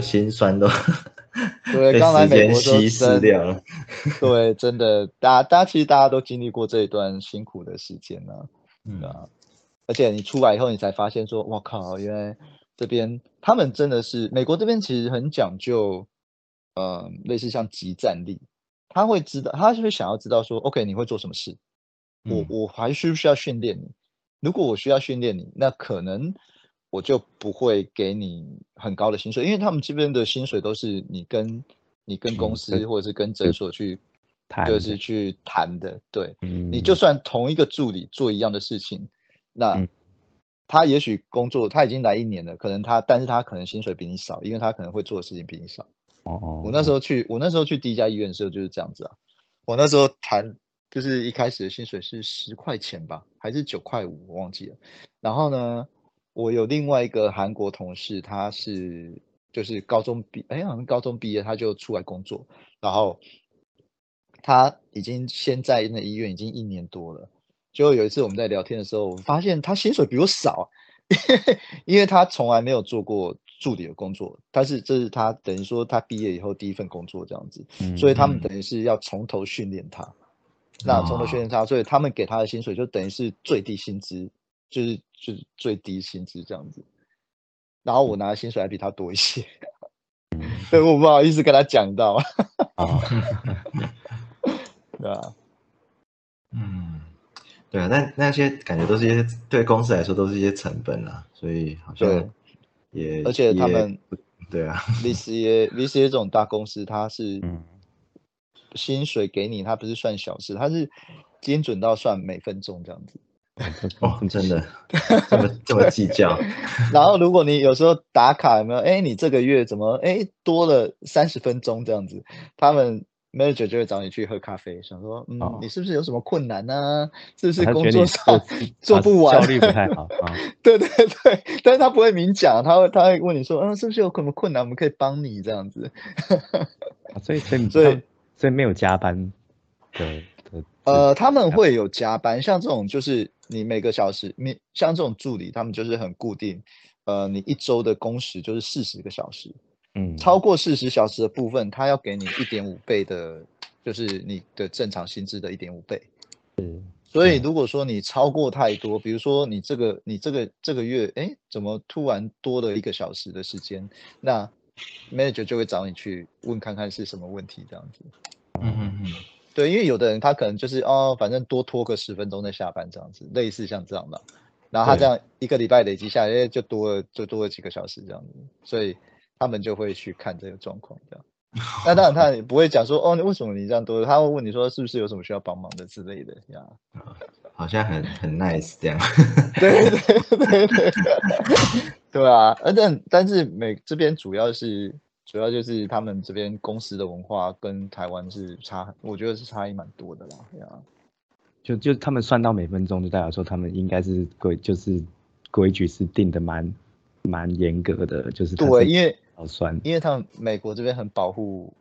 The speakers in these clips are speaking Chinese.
心酸都对，刚来美国稀释掉了。对，真的，大家大家其实大家都经历过这一段辛苦的时间呢，嗯啊，而且你出来以后，你才发现说，我靠，原来这边他们真的是美国这边其实很讲究，呃，类似像集战力，他会知道，他就会想要知道说，OK，你会做什么事，我我还需不需要训练你？如果我需要训练你，那可能。我就不会给你很高的薪水，因为他们这边的薪水都是你跟你跟公司或者是跟诊所去，就是去谈的。对，你就算同一个助理做一样的事情，那他也许工作他已经来一年了，可能他但是他可能薪水比你少，因为他可能会做的事情比你少。哦哦。我那时候去，我那时候去第一家医院的时候就是这样子啊。我那时候谈就是一开始的薪水是十块钱吧，还是九块五，我忘记了。然后呢？我有另外一个韩国同事，他是就是高中毕，哎，好像高中毕业他就出来工作，然后他已经先在那医院已经一年多了。就有一次我们在聊天的时候，我发现他薪水比我少，因为他从来没有做过助理的工作，但是这是他等于说他毕业以后第一份工作这样子，所以他们等于是要从头训练他，那从头训练他，所以他们给他的薪水就等于是最低薪资。就是就是最低薪资这样子，然后我拿的薪水还比他多一些，所以，我不好意思跟他讲到，啊，对啊，嗯，对啊，那那些感觉都是一些对公司来说都是一些成本啊，所以好像也而且他们对啊，VCA VCA 这种大公司，它是薪水给你，它不是算小事，它是精准到算每分钟这样子。哦，真的这么这么计较。然后，如果你有时候打卡有没有？哎，你这个月怎么哎多了三十分钟这样子？他们 manager 就会找你去喝咖啡，想说，嗯，你是不是有什么困难呢？是不是工作上做 不完，效率不太好 啊？对对对，但是他不会明讲，他会他会问你说，嗯，是不是有什么困难，我们可以帮你这样子。所以所以 所以所以没有加班的。呃，他们会有加班，像这种就是你每个小时，你像这种助理，他们就是很固定，呃，你一周的工时就是四十个小时，嗯，超过四十小时的部分，他要给你一点五倍的，就是你的正常薪资的一点五倍，嗯，所以如果说你超过太多，比如说你这个你这个这个月，哎，怎么突然多了一个小时的时间，那 manager 就会找你去问看看是什么问题，这样子，嗯嗯嗯。对，因为有的人他可能就是哦，反正多拖个十分钟再下班这样子，类似像这样的，然后他这样一个礼拜累积下来，就多了就多了几个小时这样子，所以他们就会去看这个状况这样。那当然他也不会讲说哦，为什么你这样多？他会问你说是不是有什么需要帮忙的之类的呀？好像很很 nice 这样。对对对对，对 啊，而且但是美这边主要是。主要就是他们这边公司的文化跟台湾是差，我觉得是差异蛮多的啦。对啊，就就他们算到每分钟，就代表说他们应该是规，就是规矩是定的蛮蛮严格的，就是对，因为好酸，因为他们美国这边很保护，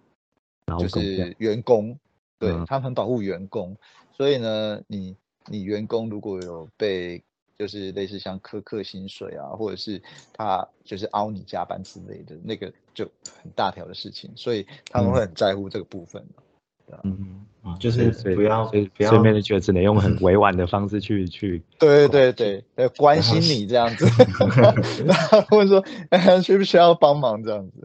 就是员工，对他们很保护员工，所以呢，你你员工如果有被。就是类似像苛刻薪水啊，或者是他就是凹你加班之类的，那个就很大条的事情，所以他们会很在乎这个部分。嗯，就是不要不要，对面就只能用很委婉的方式去 去。对对对对，关心你这样子，或者说需不需要帮忙这样子，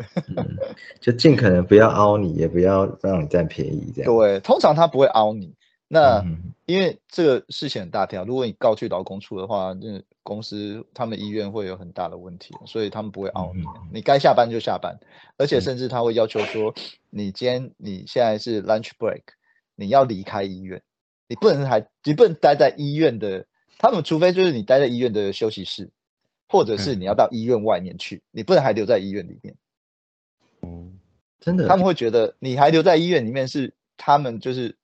就尽可能不要凹你，也不要让你占便宜这样。对，通常他不会凹你。那因为这个事情很大条，如果你告去劳工处的话，那公司他们医院会有很大的问题，所以他们不会熬你，你该下班就下班，而且甚至他会要求说，你今天你现在是 lunch break，你要离开医院，你不能还你不能待在医院的，他们除非就是你待在医院的休息室，或者是你要到医院外面去，你不能还留在医院里面。嗯，真的，他们会觉得你还留在医院里面是他们就是。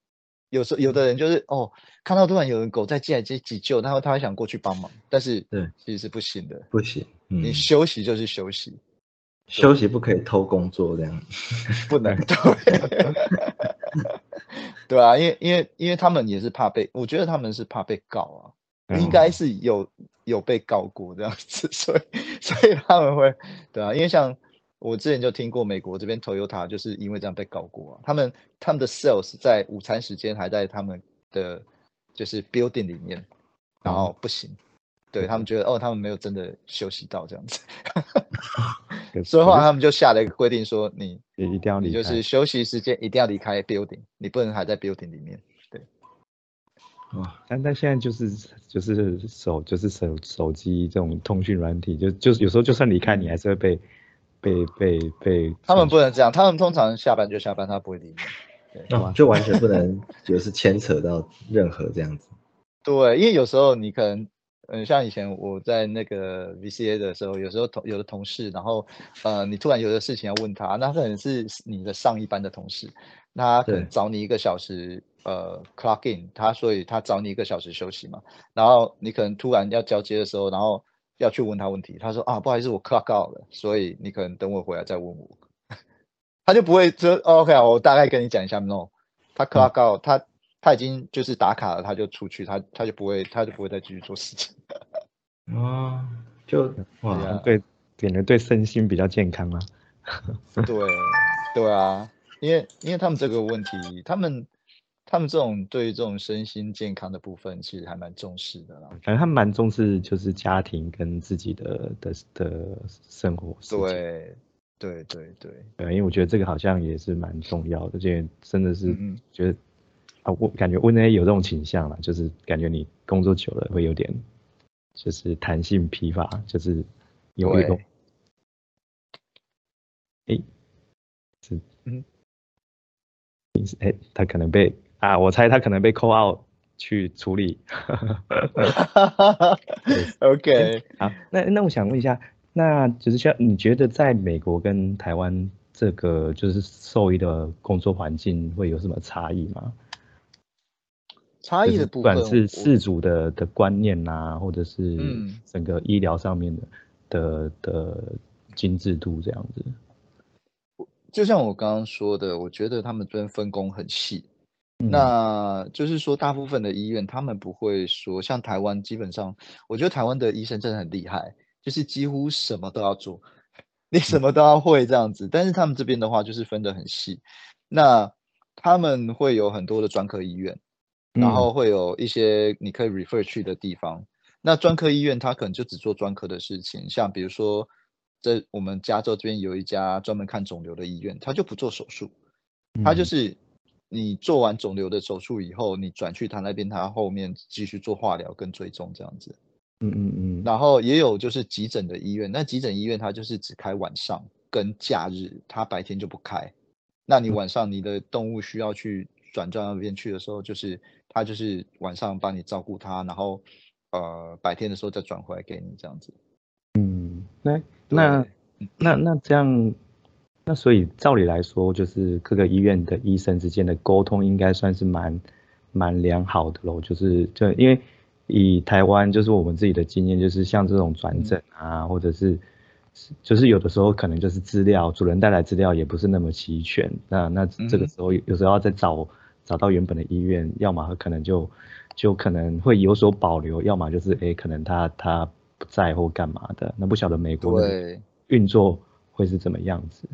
有时候有的人就是哦，看到突然有人狗在进来急急救，然后他会想过去帮忙，但是对，其实是不行的，不行。你休息就是休息，休息不可以偷工作这样，不能 对，对啊，因为因为因为他们也是怕被，我觉得他们是怕被告啊，应该是有有被告过这样子，所以所以他们会对啊，因为像我之前就听过美国这边 Toyota 就是因为这样被告过啊，他们他们的 sales 在午餐时间还在他们的就是 building 里面，然后不行。对他们觉得哦，他们没有真的休息到这样子，所以后来他们就下了一个规定，说你一定要就是休息时间一定要离开 building，你不能还在 building 里面。对，哇，但但现在就是就是手就是手手机这种通讯软体，就就有时候就算离开，你还是会被被被被。他们不能这样，他们通常下班就下班，他不会理你，对，就完全不能就是牵扯到任何这样子。对，因为有时候你可能。嗯，像以前我在那个 VCA 的时候，有时候同有的同事，然后呃，你突然有的事情要问他，那可能是你的上一班的同事，那可能找你一个小时，呃，clock in，他所以他找你一个小时休息嘛，然后你可能突然要交接的时候，然后要去问他问题，他说啊，不好意思，我 clock out 了，所以你可能等我回来再问我，他就不会说 OK 啊，我大概跟你讲一下，no，他 clock out，他。他已经就是打卡了，他就出去，他他就不会，他就不会再继续做事情。啊，就哇，对，感觉对身心比较健康啊。对，对啊，因为因为他们这个问题，他们他们这种对这种身心健康的部分，其实还蛮重视的啦。感觉他们蛮重视就是家庭跟自己的的的生活。对，对对对。对，因为我觉得这个好像也是蛮重要的，这真的是觉得。啊，我感觉 N A 有这种倾向了，就是感觉你工作久了会有点，就是弹性疲乏，就是有一种，哎，是，嗯，哎，他可能被啊，我猜他可能被 call out 去处理。OK，好，那那我想问一下，那就是像你觉得在美国跟台湾这个就是兽医的工作环境会有什么差异吗？差异的部分，不管是事主的的观念呐，或者是整个医疗上面的的的精致度这样子。就像我刚刚说的，我觉得他们这边分工很细。那就是说，大部分的医院他们不会说，像台湾基本上，我觉得台湾的医生真的很厉害，就是几乎什么都要做，你什么都要会这样子。但是他们这边的话，就是分得很细。那他们会有很多的专科医院。然后会有一些你可以 refer 去的地方。那专科医院他可能就只做专科的事情，像比如说，在我们加州这边有一家专门看肿瘤的医院，他就不做手术，他就是你做完肿瘤的手术以后，你转去他那边，他后面继续做化疗跟追踪这样子。嗯嗯嗯。然后也有就是急诊的医院，那急诊医院它就是只开晚上跟假日，它白天就不开。那你晚上你的动物需要去转到那边去的时候，就是。他就是晚上帮你照顾它，然后呃白天的时候再转回来给你这样子。嗯，那那那那这样，那所以照理来说，就是各个医院的医生之间的沟通应该算是蛮蛮良好的喽。就是就因为以台湾就是我们自己的经验，就是像这种转诊啊，或者是就是有的时候可能就是资料主人带来资料也不是那么齐全，那那这个时候有时候要再找。找到原本的医院，要么可能就就可能会有所保留，要么就是哎，可能他他不在或干嘛的。那不晓得美国的运作会是怎么样子？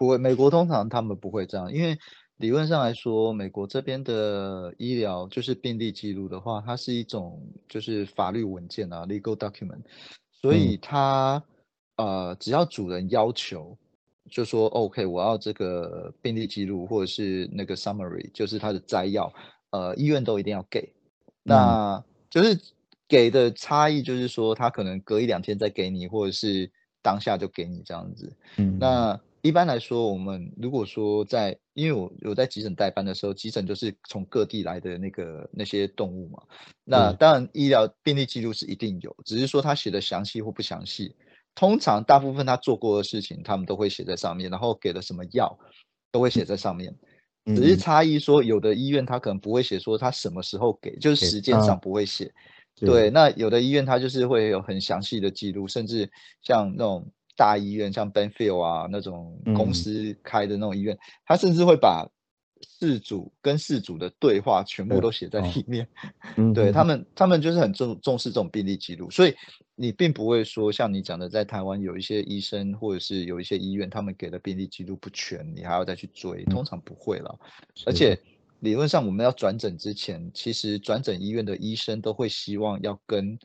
不会，美国通常他们不会这样，因为理论上来说，美国这边的医疗就是病历记录的话，它是一种就是法律文件啊，legal document，所以它呃只要主人要求。就说 OK，我要这个病历记录或者是那个 summary，就是它的摘要，呃，医院都一定要给。那就是给的差异，就是说他可能隔一两天再给你，或者是当下就给你这样子。嗯，那一般来说，我们如果说在，因为我有在急诊代班的时候，急诊就是从各地来的那个那些动物嘛。那当然医疗病历记录是一定有，只是说他写的详细或不详细。通常大部分他做过的事情，他们都会写在上面，然后给了什么药，都会写在上面。只是差异说，有的医院他可能不会写说他什么时候给，就是时间上不会写。对，那有的医院他就是会有很详细的记录，甚至像那种大医院，像 Benfield 啊那种公司开的那种医院，他甚至会把事主跟事主的对话全部都写在里面。对他们，他们就是很重重视这种病历记录，所以你并不会说像你讲的，在台湾有一些医生或者是有一些医院，他们给的病历记录不全，你还要再去追，通常不会了。而且理论上，我们要转诊之前，其实转诊医院的医生都会希望要跟。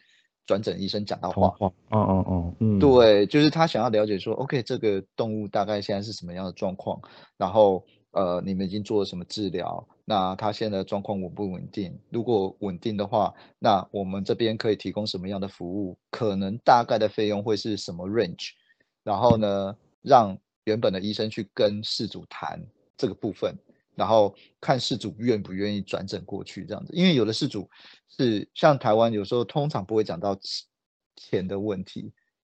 转诊医生讲到话，哦哦哦，嗯，对，就是他想要了解说，OK，这个动物大概现在是什么样的状况，然后呃，你们已经做了什么治疗？那它现在的状况稳不稳定？如果稳定的话，那我们这边可以提供什么样的服务？可能大概的费用会是什么 range？然后呢，让原本的医生去跟事主谈这个部分。然后看事主愿不愿意转诊过去这样子，因为有的事主是像台湾，有时候通常不会讲到钱的问题，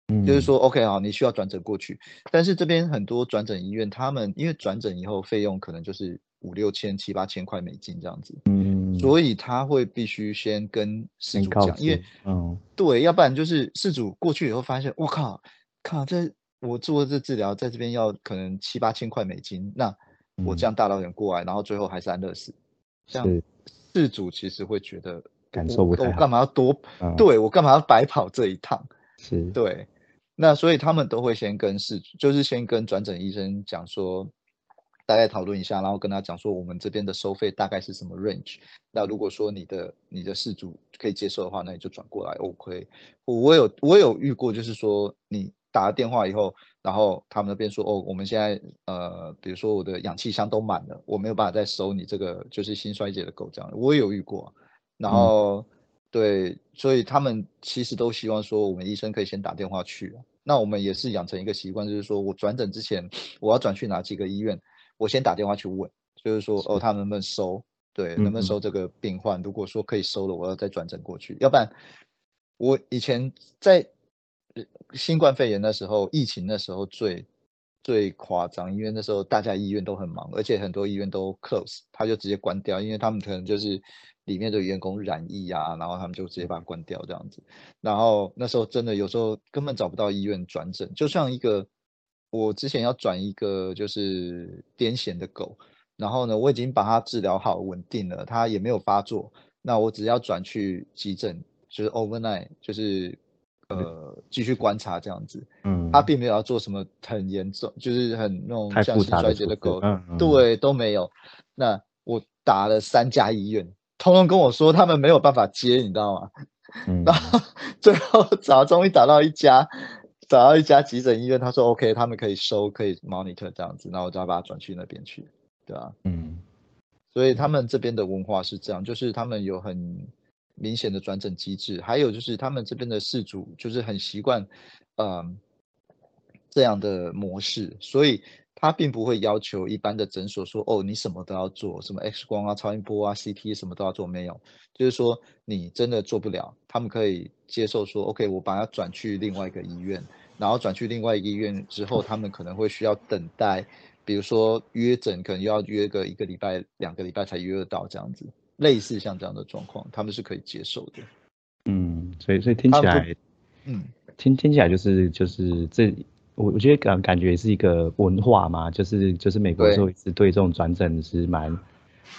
嗯，就是说 OK 好，你需要转诊过去，但是这边很多转诊医院，他们因为转诊以后费用可能就是五六千、七八千块美金这样子，嗯，所以他会必须先跟事主讲，因为嗯，对，要不然就是事主过去以后发现，我靠，靠这我做这治疗在这边要可能七八千块美金，那。我这样大老远过来，然后最后还是安乐死，这样事主其实会觉得感受不太好。我干嘛要多？对我干嘛要白跑这一趟？是对。那所以他们都会先跟事主，就是先跟转诊医生讲说，大概讨论一下，然后跟他讲说，我们这边的收费大概是什么 range。那如果说你的你的事主可以接受的话，那你就转过来 OK。我有我有遇过，就是说你。打了电话以后，然后他们那边说：“哦，我们现在呃，比如说我的氧气箱都满了，我没有办法再收你这个就是心衰竭的狗这样。”我也有遇过，然后对，所以他们其实都希望说，我们医生可以先打电话去。那我们也是养成一个习惯，就是说我转诊之前，我要转去哪几个医院，我先打电话去问，就是说哦，他能不能收？对，能不能收这个病患？如果说可以收了，我要再转诊过去。要不然我以前在。新冠肺炎的时候，疫情的时候最最夸张，因为那时候大家医院都很忙，而且很多医院都 close，他就直接关掉，因为他们可能就是里面的员工染疫啊，然后他们就直接把它关掉这样子。然后那时候真的有时候根本找不到医院转诊，就像一个我之前要转一个就是癫痫的狗，然后呢我已经把它治疗好稳定了，它也没有发作，那我只要转去急诊，就是 overnight，就是。呃，继续观察这样子，嗯，他并没有要做什么很严重，就是很那种像心衰竭的狗，对，都没有。那我打了三家医院，通通跟我说他们没有办法接，你知道吗？嗯 然后最后找，终于打到一家，找到一家急诊医院，他说 OK，他们可以收，可以 monitor 这样子，那我就要把它转去那边去，对吧？嗯，所以他们这边的文化是这样，就是他们有很。明显的转诊机制，还有就是他们这边的事主就是很习惯，嗯，这样的模式，所以他并不会要求一般的诊所说，哦，你什么都要做，什么 X 光啊、超音波啊、CT 什么都要做，没有，就是说你真的做不了，他们可以接受说，OK，我把它转去另外一个医院，然后转去另外一个医院之后，他们可能会需要等待，比如说约诊，可能要约个一个礼拜、两个礼拜才约得到这样子。类似像这样的状况，他们是可以接受的。嗯，所以所以听起来，嗯，听听起来就是就是这，我我觉得感感觉是一个文化嘛，就是就是美国说是对这种转诊是蛮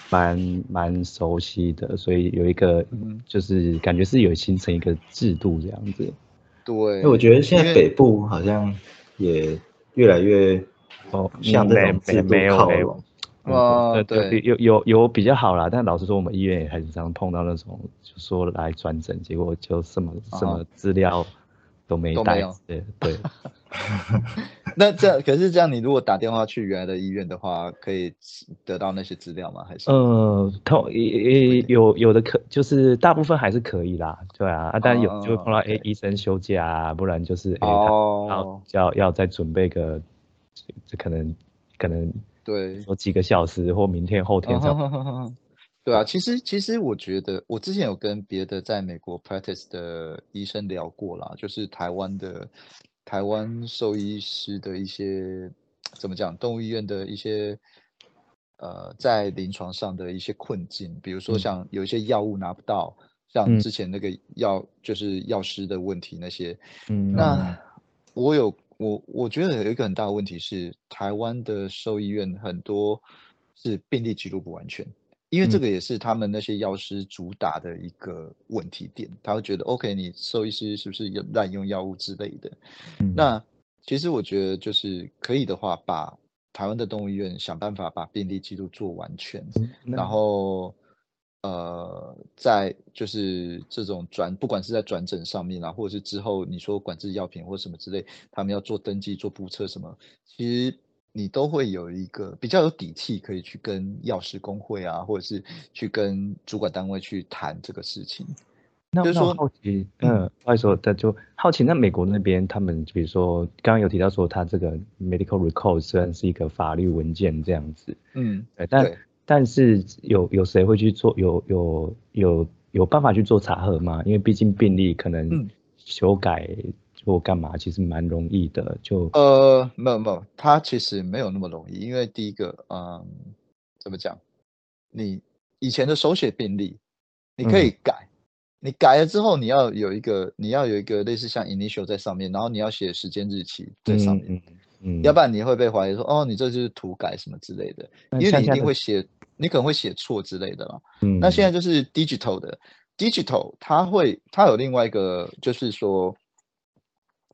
蛮蛮熟悉的，所以有一个就是感觉是有形成一个制度这样子。对，我觉得现在北部好像也越来越哦向这种制度靠拢。哦，对，有有有比较好啦，但老实说，我们医院也很常碰到那种，就说来转诊，结果就什么什么资料都没带，对对。那这样，可是这样，你如果打电话去原来的医院的话，可以得到那些资料吗？还是？呃，通也有有的可，就是大部分还是可以啦，对啊，啊，但有就会碰到哎医生休假啊，不然就是哎他要要再准备个，这可能可能。对，说几个小时或明天后天这样。对啊，其实其实我觉得，我之前有跟别的在美国 practice 的医生聊过啦，就是台湾的台湾兽医师的一些怎么讲，动物医院的一些呃在临床上的一些困境，比如说像有一些药物拿不到，像之前那个药就是药师的问题那些。嗯，那我有。我我觉得有一个很大的问题是，台湾的兽医院很多是病例记录不完全，因为这个也是他们那些药师主打的一个问题点，他会觉得 OK，你兽医师是不是有滥用药物之类的？那其实我觉得就是可以的话，把台湾的动物医院想办法把病例记录做完全，然后。呃，在就是这种转，不管是在转诊上面啊，或者是之后你说管制药品或什么之类，他们要做登记、做注册什么，其实你都会有一个比较有底气，可以去跟药师工会啊，或者是去跟主管单位去谈这个事情。那就是说好奇，嗯，不好意思，那就好奇，那美国那边他们，比如说刚刚有提到说，他这个 medical record 虽然是一个法律文件这样子，嗯，但。但是有有谁会去做有有有有办法去做查核吗？因为毕竟病例可能修改或干嘛，其实蛮容易的。就呃，没有没有，它其实没有那么容易。因为第一个，嗯，怎么讲？你以前的手写病历，你可以改，你改了之后，你要有一个你要有一个类似像 initial 在上面，然后你要写时间日期在上面。嗯，要不然你会被怀疑说，哦，你这就是涂改什么之类的，因为你一定会写，你可能会写错之类的嘛。嗯，那现在就是 digital 的，digital 它会，它有另外一个，就是说，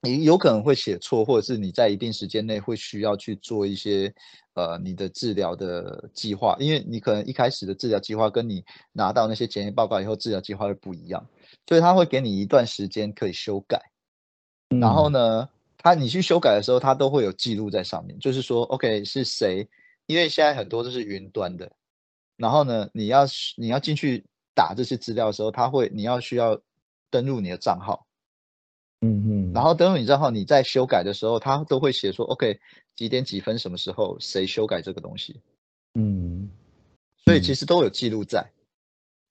你有可能会写错，或者是你在一定时间内会需要去做一些，呃，你的治疗的计划，因为你可能一开始的治疗计划跟你拿到那些检验报告以后，治疗计划会不一样，所以他会给你一段时间可以修改，然后呢？他你去修改的时候，他都会有记录在上面，就是说，OK 是谁？因为现在很多都是云端的，然后呢，你要你要进去打这些资料的时候，他会你要需要登录你的账号，嗯嗯，然后登录你账号，你在修改的时候，他都会写说，OK 几点几分什么时候谁修改这个东西，嗯，所以其实都有记录在，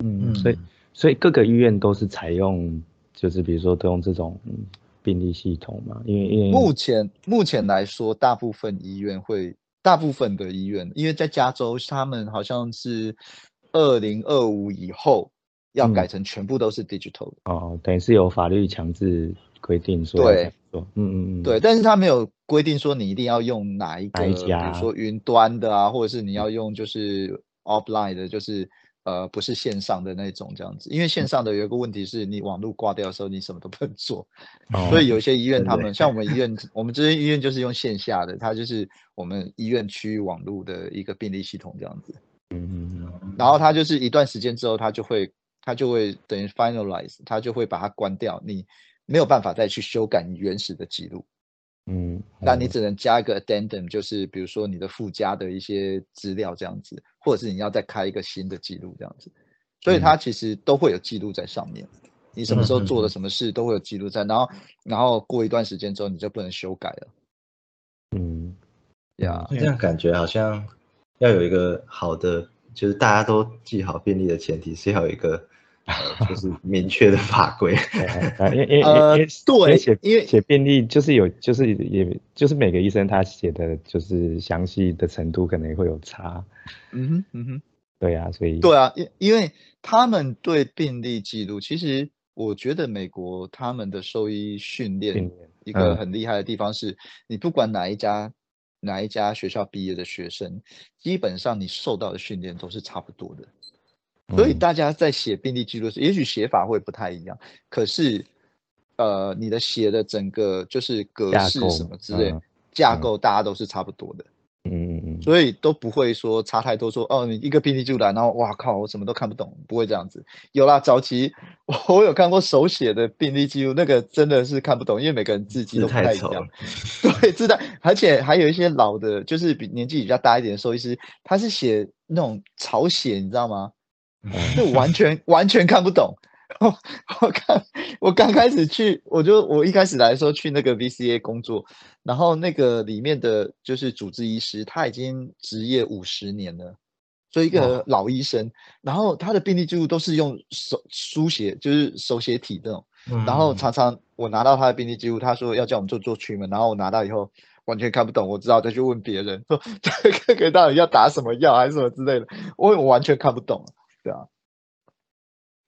嗯嗯，所以。所以各个医院都是采用，就是比如说都用这种。病历系统嘛，因为因为目前目前来说，大部分医院会，大部分的医院，因为在加州，他们好像是二零二五以后要改成全部都是 digital 的。哦，等于是有法律强制规定说对，嗯嗯嗯，对，但是他没有规定说你一定要用哪一个，比如说云端的啊，或者是你要用就是 offline 的，就是。呃，不是线上的那种这样子，因为线上的有一个问题是你网络挂掉的时候，你什么都不能做。所以有些医院，他们像我们医院，我们这些医院就是用线下的，它就是我们医院区域网络的一个病例系统这样子。嗯嗯嗯。然后它就是一段时间之后，它就会它就会等于 finalize，它就会把它关掉，你没有办法再去修改你原始的记录。嗯，那你只能加一个 addendum，就是比如说你的附加的一些资料这样子，或者是你要再开一个新的记录这样子，所以它其实都会有记录在上面。你什么时候做了什么事都会有记录在，然后然后过一段时间之后你就不能修改了。嗯，呀，这样感觉好像要有一个好的，就是大家都记好便利的前提是要有一个。就是明确的法规，因为因为呃对，写因为写病历就是有就是也就是每个医生他写的就是详细的程度可能会有差，嗯哼嗯哼，对啊，所以对啊，因因为他们对病历记录，其实我觉得美国他们的兽医训练一个很厉害的地方是，你不管哪一家哪一家学校毕业的学生，基本上你受到的训练都是差不多的。所以大家在写病历记录时，也许写法会不太一样，可是，呃，你的写的整个就是格式什么之类架构，大家都是差不多的。嗯嗯嗯。所以都不会说差太多，说哦，你一个病历记录来，然后哇靠，我什么都看不懂，不会这样子。有啦，早期我有看过手写的病历记录，那个真的是看不懂，因为每个人字迹都不太一样。对，字太，而且还有一些老的，就是比年纪比较大一点的兽医师，他是写那种草写，你知道吗？就完全完全看不懂。我我看我刚开始去，我就我一开始来的时候去那个 VCA 工作，然后那个里面的就是主治医师，他已经执业五十年了，所以一个老医生。然后他的病历记录都是用手书写，就是手写体这种。然后常常我拿到他的病历记录，他说要叫我们做做 treatment，然后我拿到以后完全看不懂，我知道再去问别人说 这个到底要打什么药还是什么之类的，我我完全看不懂。对啊，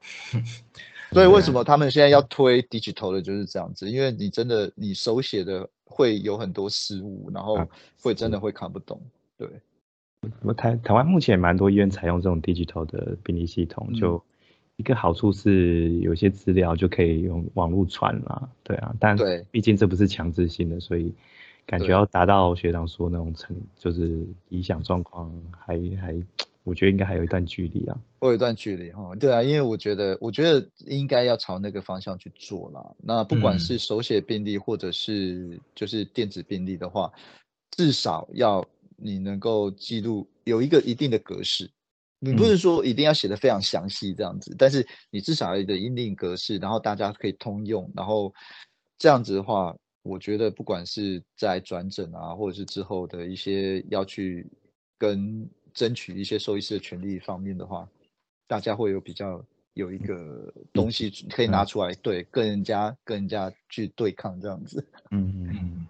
所以为什么他们现在要推 digital 的就是这样子？因为你真的你手写的会有很多失误，然后会真的会看不懂。对，我台台湾目前蛮多医院采用这种 digital 的病历系统，就一个好处是有些资料就可以用网络传啦。对啊，但毕竟这不是强制性的，所以感觉要达到学长说那种成就是理想状况，还还。我觉得应该还有一段距离啊，有一段距离哈，对啊，因为我觉得，我觉得应该要朝那个方向去做啦。那不管是手写病历或者是就是电子病历的话，至少要你能够记录有一个一定的格式。你不是说一定要写的非常详细这样子，但是你至少有一个一定格式，然后大家可以通用，然后这样子的话，我觉得不管是在转诊啊，或者是之后的一些要去跟。争取一些兽医师的权利方面的话，大家会有比较有一个东西可以拿出来，对，跟人家跟人家去对抗这样子。嗯 嗯嗯。